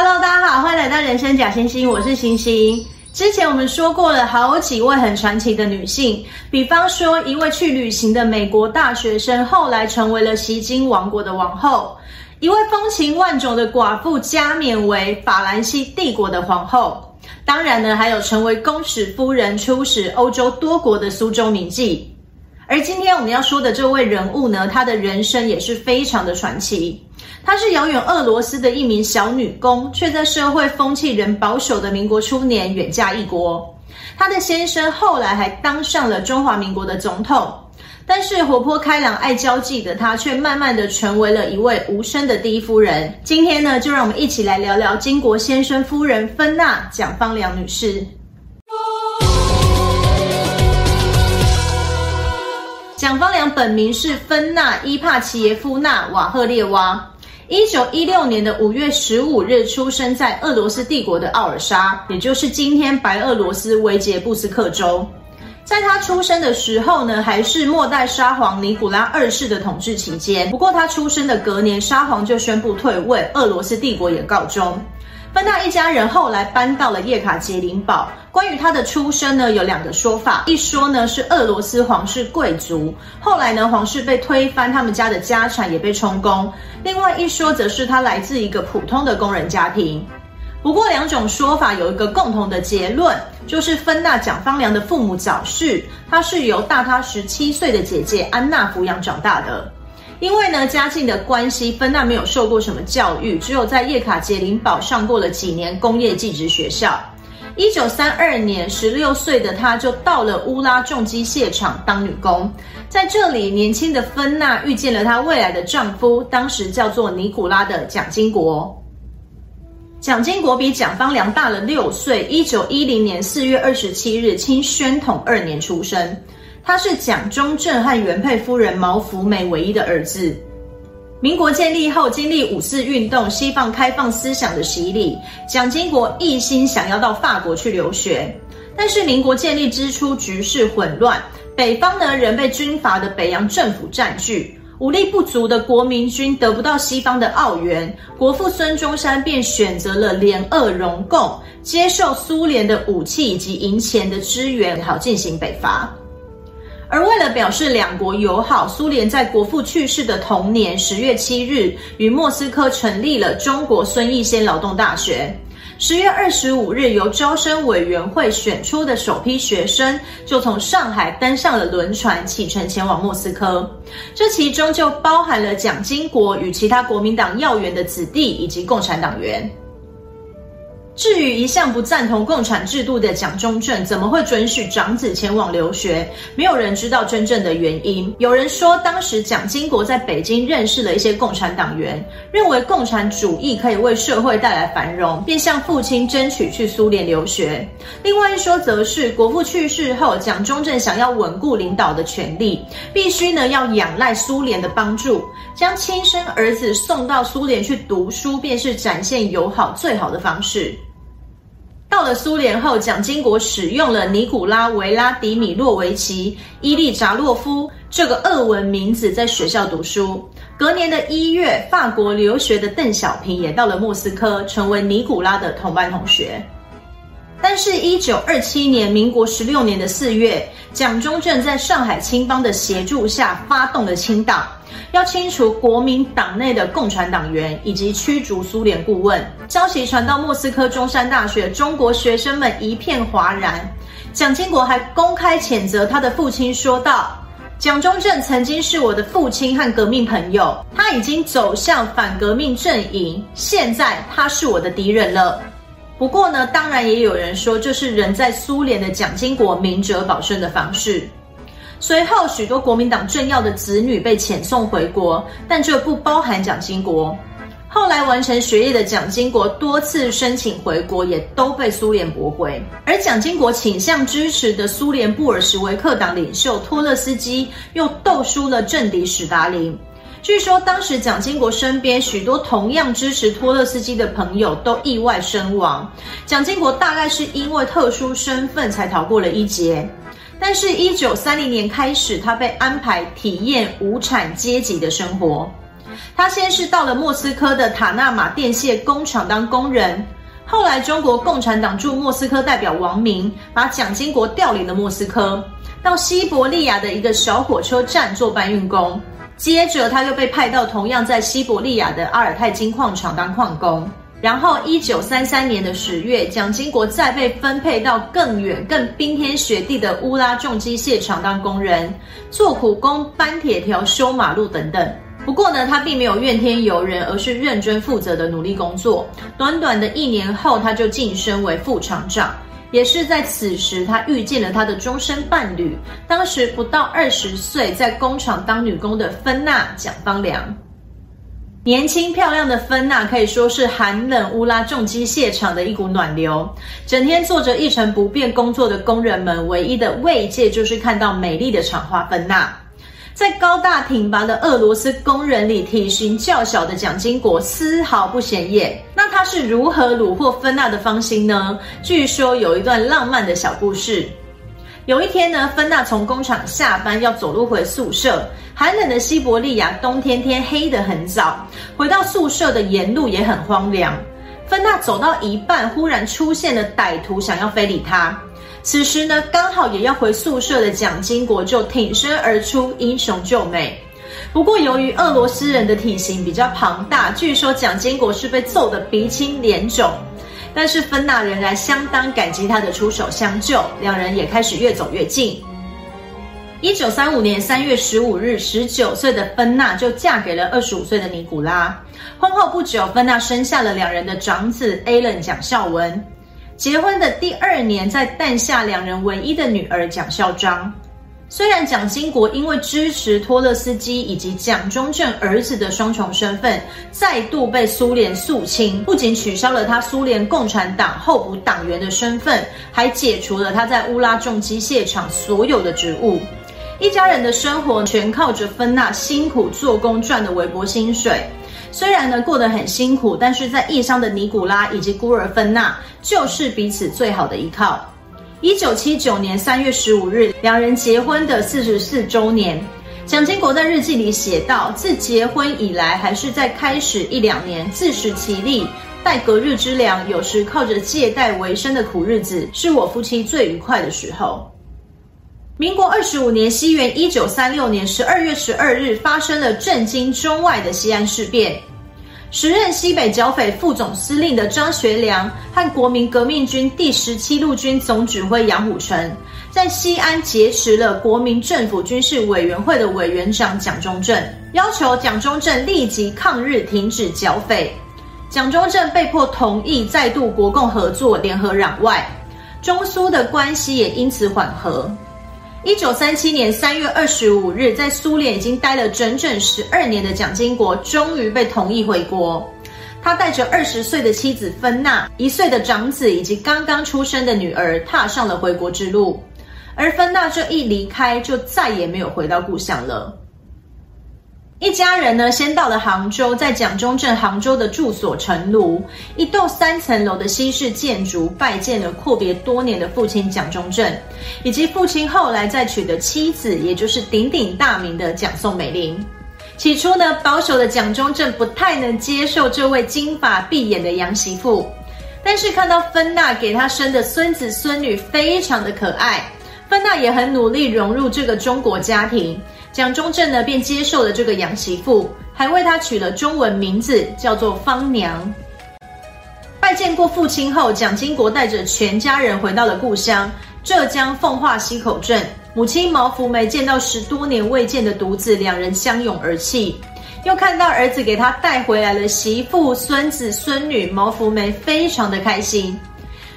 Hello，大家好，欢迎来到人生假星星，我是星星。之前我们说过了好几位很传奇的女性，比方说一位去旅行的美国大学生，后来成为了锡金王国的王后；一位风情万种的寡妇，加冕为法兰西帝国的皇后。当然呢，还有成为公使夫人，出使欧洲多国的苏州名妓。而今天我们要说的这位人物呢，她的人生也是非常的传奇。她是遥远俄罗斯的一名小女工，却在社会风气仍保守的民国初年远嫁异国。她的先生后来还当上了中华民国的总统，但是活泼开朗、爱交际的她，却慢慢的成为了一位无声的第一夫人。今天呢，就让我们一起来聊聊金国先生夫人芬娜蒋方良女士。蒋方良本名是芬娜·伊帕奇耶夫娜·瓦赫列娃。一九一六年的五月十五日出生在俄罗斯帝国的奥尔沙，也就是今天白俄罗斯维捷布斯克州。在他出生的时候呢，还是末代沙皇尼古拉二世的统治期间。不过他出生的隔年，沙皇就宣布退位，俄罗斯帝国也告终。芬娜一家人后来搬到了叶卡捷琳堡。关于她的出生呢，有两个说法。一说呢是俄罗斯皇室贵族，后来呢皇室被推翻，他们家的家产也被充公。另外一说则是她来自一个普通的工人家庭。不过两种说法有一个共同的结论，就是芬娜蒋方良的父母早逝，她是由大她十七岁的姐姐安娜抚养长大的。因为呢，家境的关系，芬娜没有受过什么教育，只有在叶卡捷琳堡上过了几年工业技职学校。一九三二年，十六岁的她就到了乌拉重机械厂当女工。在这里，年轻的芬娜遇见了她未来的丈夫，当时叫做尼古拉的蒋经国。蒋经国比蒋方良大了六岁，一九一零年四月二十七日，清宣统二年出生。他是蒋中正和原配夫人毛福梅唯一的儿子。民国建立后，经历五四运动、西方开放思想的洗礼，蒋经国一心想要到法国去留学。但是民国建立之初，局势混乱，北方呢仍被军阀的北洋政府占据，武力不足的国民军得不到西方的澳援，国父孙中山便选择了联俄容共，接受苏联的武器以及银钱的支援，好进行北伐。而为了表示两国友好，苏联在国父去世的同年十月七日，于莫斯科成立了中国孙逸仙劳动大学。十月二十五日，由招生委员会选出的首批学生，就从上海登上了轮船，启程前往莫斯科。这其中就包含了蒋经国与其他国民党要员的子弟以及共产党员。至于一向不赞同共产制度的蒋中正，怎么会准许长子前往留学？没有人知道真正的原因。有人说，当时蒋经国在北京认识了一些共产党员，认为共产主义可以为社会带来繁荣，便向父亲争取去苏联留学。另外一说，则是国父去世后，蒋中正想要稳固领导的权力，必须呢要仰赖苏联的帮助，将亲生儿子送到苏联去读书，便是展现友好最好的方式。到了苏联后，蒋经国使用了尼古拉·维拉迪米洛维奇·伊利扎洛夫这个俄文名字在学校读书。隔年的一月，法国留学的邓小平也到了莫斯科，成为尼古拉的同班同学。但是，一九二七年，民国十六年的四月，蒋中正在上海青帮的协助下发动了清党，要清除国民党内的共产党员以及驱逐苏联顾问。消息传到莫斯科中山大学，中国学生们一片哗然。蒋经国还公开谴责他的父亲，说道：“蒋中正曾经是我的父亲和革命朋友，他已经走向反革命阵营，现在他是我的敌人了。”不过呢，当然也有人说，这是人在苏联的蒋经国明哲保身的方式。随后，许多国民党政要的子女被遣送回国，但这不包含蒋经国。后来完成学业的蒋经国多次申请回国，也都被苏联驳回。而蒋经国倾向支持的苏联布尔什维克党领袖托勒斯基，又斗输了政敌史达林。据说当时蒋经国身边许多同样支持托勒斯基的朋友都意外身亡，蒋经国大概是因为特殊身份才逃过了一劫。但是，一九三零年开始，他被安排体验无产阶级的生活。他先是到了莫斯科的塔纳马电线工厂当工人，后来中国共产党驻莫斯科代表王明把蒋经国调离了莫斯科，到西伯利亚的一个小火车站做搬运工。接着他又被派到同样在西伯利亚的阿尔泰金矿场当矿工。然后，一九三三年的十月，蒋经国再被分配到更远、更冰天雪地的乌拉重机械厂当工人，做苦工、搬铁条、修马路等等。不过呢，他并没有怨天尤人，而是认真负责的努力工作。短短的一年后，他就晋升为副厂长。也是在此时，他遇见了他的终身伴侣，当时不到二十岁，在工厂当女工的芬娜蒋芳良。年轻漂亮的芬娜可以说是寒冷乌拉重机械厂的一股暖流，整天做着一成不变工作的工人们，唯一的慰藉就是看到美丽的厂花芬娜。在高大挺拔的俄罗斯工人里，体型较小的蒋经国丝毫不显眼。那他是如何虏获芬娜的芳心呢？据说有一段浪漫的小故事。有一天呢，芬娜从工厂下班要走路回宿舍。寒冷的西伯利亚冬天天黑得很早，回到宿舍的沿路也很荒凉。芬娜走到一半，忽然出现了歹徒，想要非礼她。此时呢，刚好也要回宿舍的蒋经国就挺身而出，英雄救美。不过由于俄罗斯人的体型比较庞大，据说蒋经国是被揍得鼻青脸肿。但是芬娜仍然相当感激他的出手相救，两人也开始越走越近。一九三五年三月十五日，十九岁的芬娜就嫁给了二十五岁的尼古拉。婚后不久，芬娜生下了两人的长子 Alan 蒋孝文。结婚的第二年，在诞下两人唯一的女儿蒋孝章。虽然蒋经国因为支持托勒斯基以及蒋中正儿子的双重身份，再度被苏联肃清，不仅取消了他苏联共产党候补党员的身份，还解除了他在乌拉重机械厂所有的职务。一家人的生活全靠着芬娜辛苦做工赚的微薄薪水，虽然呢过得很辛苦，但是在异乡的尼古拉以及孤儿芬娜就是彼此最好的依靠。一九七九年三月十五日，两人结婚的四十四周年。蒋经国在日记里写道：“自结婚以来，还是在开始一两年自食其力，待隔日之粮，有时靠着借贷为生的苦日子，是我夫妻最愉快的时候。”民国二十五年，西元一九三六年十二月十二日，发生了震惊中外的西安事变。时任西北剿匪副总司令的张学良和国民革命军第十七路军总指挥杨虎城，在西安劫持了国民政府军事委员会的委员长蒋中正，要求蒋中正立即抗日，停止剿匪。蒋中正被迫同意再度国共合作，联合攘外，中苏的关系也因此缓和。一九三七年三月二十五日，在苏联已经待了整整十二年的蒋经国，终于被同意回国。他带着二十岁的妻子芬娜、一岁的长子以及刚刚出生的女儿，踏上了回国之路。而芬娜这一离开，就再也没有回到故乡了。一家人呢，先到了杭州，在蒋中正杭州的住所陈卢，一栋三层楼的西式建筑，拜见了阔别多年的父亲蒋中正，以及父亲后来再娶的妻子，也就是鼎鼎大名的蒋宋美龄。起初呢，保守的蒋中正不太能接受这位金发碧眼的洋媳妇，但是看到芬娜给他生的孙子孙女非常的可爱，芬娜也很努力融入这个中国家庭。蒋中正呢，便接受了这个养媳妇，还为她取了中文名字，叫做芳娘。拜见过父亲后，蒋经国带着全家人回到了故乡浙江奉化溪口镇。母亲毛福梅见到十多年未见的独子，两人相拥而泣。又看到儿子给他带回来了媳妇、孙子、孙女，毛福梅非常的开心。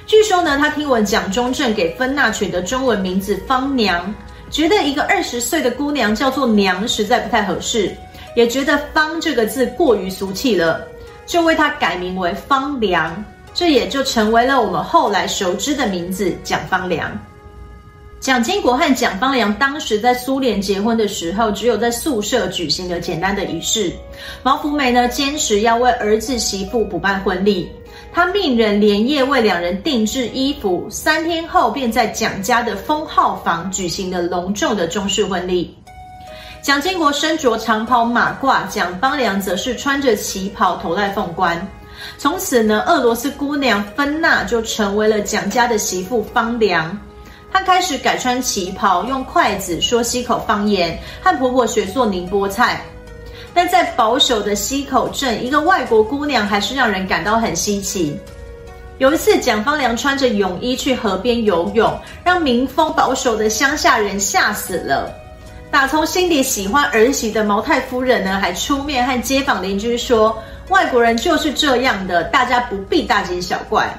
据说呢，他听闻蒋中正给芬娜取的中文名字芳娘。觉得一个二十岁的姑娘叫做娘实在不太合适，也觉得“芳”这个字过于俗气了，就为她改名为芳良，这也就成为了我们后来熟知的名字蒋芳良。蒋经国和蒋芳良当时在苏联结婚的时候，只有在宿舍举行了简单的仪式。毛福梅呢，坚持要为儿子媳妇补办婚礼。他命人连夜为两人定制衣服，三天后便在蒋家的封号房举行了隆重的中式婚礼。蒋经国身着长袍马褂，蒋方良则是穿着旗袍头戴凤冠。从此呢，俄罗斯姑娘芬娜就成为了蒋家的媳妇方良。她开始改穿旗袍，用筷子说西口方言，和婆婆学做宁波菜。但在保守的溪口镇，一个外国姑娘还是让人感到很稀奇。有一次，蒋方良穿着泳衣去河边游泳，让民风保守的乡下人吓死了。打从心底喜欢儿媳的毛太夫人呢，还出面和街坊邻居说：“外国人就是这样的，大家不必大惊小怪。”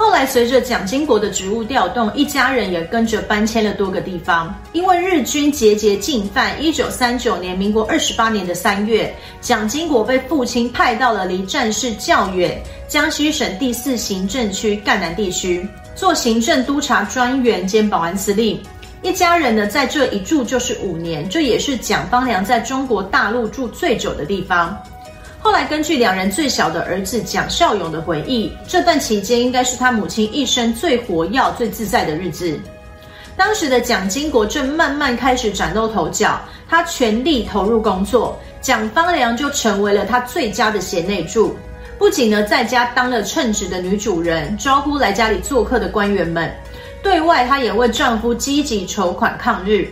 后来，随着蒋经国的职务调动，一家人也跟着搬迁了多个地方。因为日军节节进犯，一九三九年，民国二十八年的三月，蒋经国被父亲派到了离战事较远江西省第四行政区赣南地区，做行政督察专员兼保安司令。一家人呢，在这一住就是五年，这也是蒋方良在中国大陆住最久的地方。后来，根据两人最小的儿子蒋孝勇的回忆，这段期间应该是他母亲一生最活跃、最自在的日子。当时的蒋经国正慢慢开始崭露头角，他全力投入工作，蒋方良就成为了他最佳的贤内助。不仅呢，在家当了称职的女主人，招呼来家里做客的官员们；对外，她也为丈夫积极筹款抗日，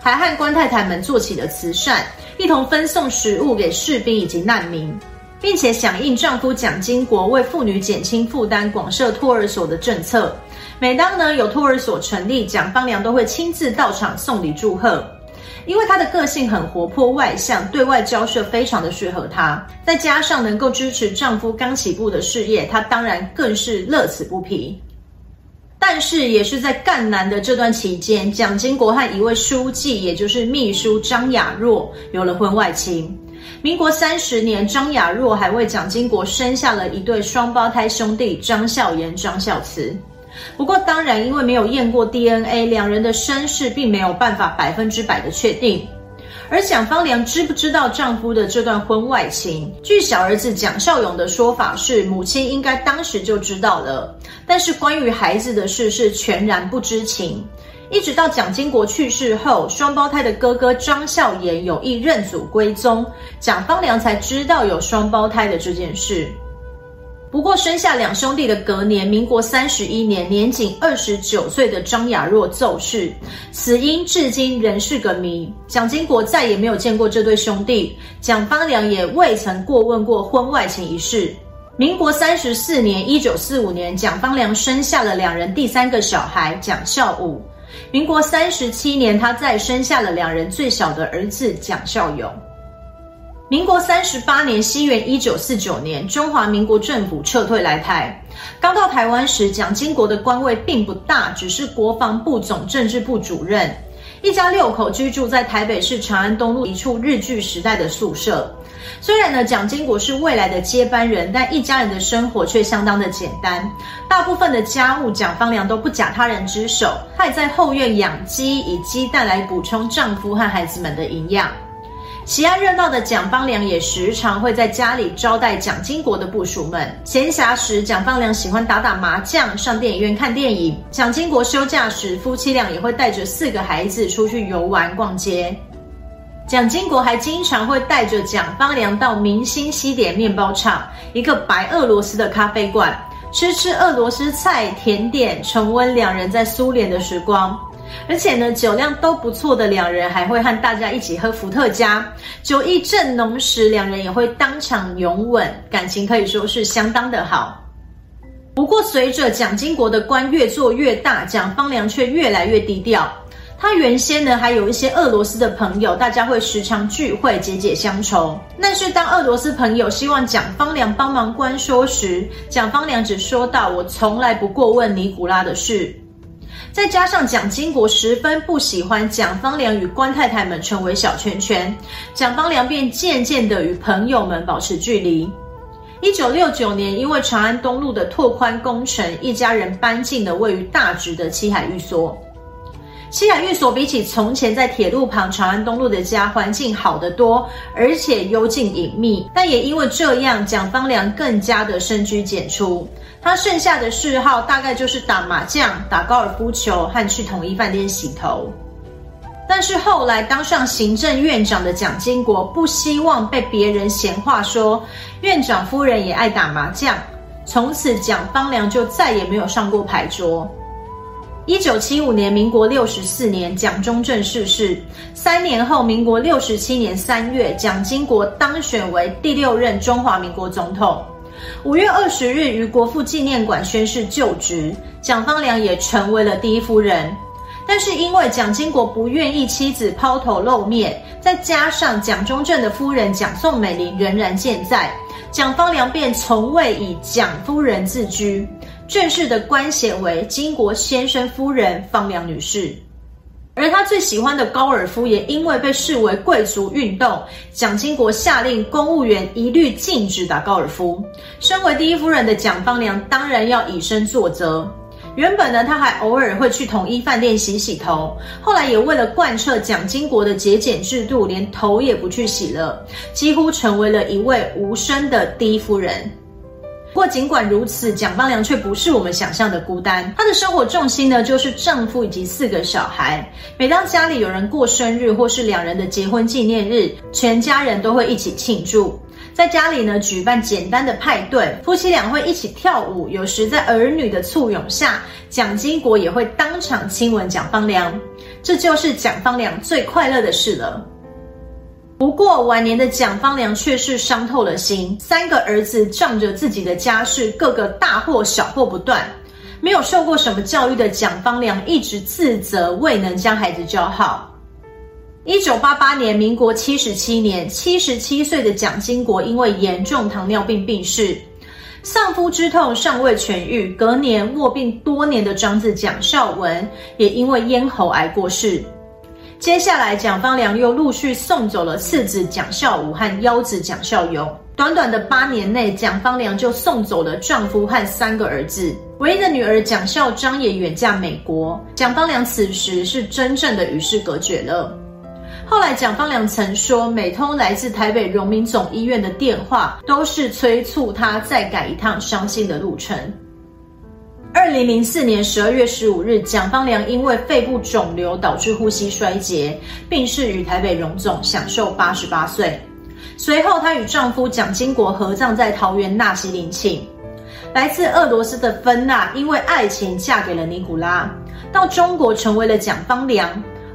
还和官太太们做起了慈善。一同分送食物给士兵以及难民，并且响应丈夫蒋经国为妇女减轻负担、广设托儿所的政策。每当呢有托儿所成立，蒋方良都会亲自到场送礼祝贺。因为她的个性很活泼外向，对外交涉非常的适合她。再加上能够支持丈夫刚起步的事业，她当然更是乐此不疲。但是，也是在赣南的这段期间，蒋经国和一位书记，也就是秘书张雅若，有了婚外情。民国三十年，张雅若还为蒋经国生下了一对双胞胎兄弟张孝言、张孝慈。不过，当然因为没有验过 DNA，两人的身世并没有办法百分之百的确定。而蒋方良知不知道丈夫的这段婚外情？据小儿子蒋孝勇的说法是，母亲应该当时就知道了，但是关于孩子的事是全然不知情。一直到蒋经国去世后，双胞胎的哥哥张孝言有意认祖归宗，蒋方良才知道有双胞胎的这件事。不过，生下两兄弟的隔年，民国三十一年，年仅二十九岁的张雅若骤逝，死因至今仍是个谜。蒋经国再也没有见过这对兄弟，蒋方良也未曾过问过婚外情一事。民国三十四年（一九四五年），蒋方良生下了两人第三个小孩蒋孝武。民国三十七年，他再生下了两人最小的儿子蒋孝勇。民国三十八年，西元一九四九年，中华民国政府撤退来台。刚到台湾时，蒋经国的官位并不大，只是国防部总政治部主任。一家六口居住在台北市长安东路一处日据时代的宿舍。虽然呢，蒋经国是未来的接班人，但一家人的生活却相当的简单。大部分的家务，蒋方良都不假他人之手。她也在后院养鸡，以鸡蛋来补充丈夫和孩子们的营养。喜爱热闹的蒋方良也时常会在家里招待蒋经国的部属们。闲暇时，蒋方良喜欢打打麻将、上电影院看电影。蒋经国休假时，夫妻俩也会带着四个孩子出去游玩、逛街。蒋经国还经常会带着蒋方良到明星西点面包厂，一个白俄罗斯的咖啡馆，吃吃俄罗斯菜、甜点，重温两人在苏联的时光。而且呢，酒量都不错的两人还会和大家一起喝伏特加，酒意正浓时，两人也会当场拥吻，感情可以说是相当的好。不过，随着蒋经国的官越做越大，蒋方良却越来越低调。他原先呢还有一些俄罗斯的朋友，大家会时常聚会解解乡愁。但是当俄罗斯朋友希望蒋方良帮忙关说时，蒋方良只说道：“我从来不过问尼古拉的事。”再加上蒋经国十分不喜欢蒋方良与官太太们成为小圈圈，蒋方良便渐渐地与朋友们保持距离。一九六九年，因为长安东路的拓宽工程，一家人搬进了位于大直的七海寓所。西雅寓所比起从前在铁路旁长安东路的家，环境好得多，而且幽静隐秘。但也因为这样，蒋方良更加的深居简出。他剩下的嗜好大概就是打麻将、打高尔夫球和去统一饭店洗头。但是后来当上行政院长的蒋经国不希望被别人闲话说院长夫人也爱打麻将，从此蒋方良就再也没有上过牌桌。一九七五年，民国六十四年，蒋中正逝世。三年后，民国六十七年三月，蒋经国当选为第六任中华民国总统。五月二十日，于国父纪念馆宣誓就职，蒋方良也成为了第一夫人。但是因为蒋经国不愿意妻子抛头露面，再加上蒋中正的夫人蒋宋美龄仍然健在，蒋方良便从未以蒋夫人自居，正式的官衔为金国先生夫人方良女士。而他最喜欢的高尔夫也因为被视为贵族运动，蒋经国下令公务员一律禁止打高尔夫。身为第一夫人的蒋方良当然要以身作则。原本呢，他还偶尔会去统一饭店洗洗头，后来也为了贯彻蒋经国的节俭制度，连头也不去洗了，几乎成为了一位无声的第一夫人。不过尽管如此，蒋方良却不是我们想象的孤单，她的生活重心呢，就是丈夫以及四个小孩。每当家里有人过生日或是两人的结婚纪念日，全家人都会一起庆祝。在家里呢，举办简单的派对，夫妻俩会一起跳舞。有时在儿女的簇拥下，蒋经国也会当场亲吻蒋方良，这就是蒋方良最快乐的事了。不过晚年的蒋方良却是伤透了心，三个儿子仗着自己的家世，个个大祸小祸不断。没有受过什么教育的蒋方良一直自责未能将孩子教好。一九八八年，民国七十七年，七十七岁的蒋经国因为严重糖尿病病逝，丧夫之痛尚未痊愈。隔年卧病多年的长子蒋孝文也因为咽喉癌过世。接下来，蒋方良又陆续送走了次子蒋孝武和幺子蒋孝勇。短短的八年内，蒋方良就送走了丈夫和三个儿子。唯一的女儿蒋孝章也远嫁美国。蒋方良此时是真正的与世隔绝了。后来，蒋方良曾说，每通来自台北荣民总医院的电话，都是催促他再赶一趟伤心的路程。二零零四年十二月十五日，蒋方良因为肺部肿瘤导致呼吸衰竭，病逝于台北荣总，享寿八十八岁。随后，她与丈夫蒋经国合葬在桃园纳西陵寝。来自俄罗斯的芬娜，因为爱情嫁给了尼古拉，到中国成为了蒋方良。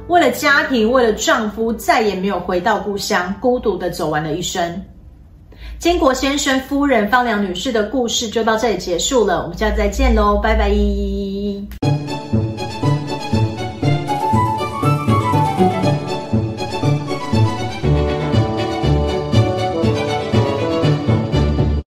为了家庭，为了丈夫，再也没有回到故乡，孤独的走完了一生。金国先生夫人方良女士的故事就到这里结束了，我们下次再见喽，拜拜。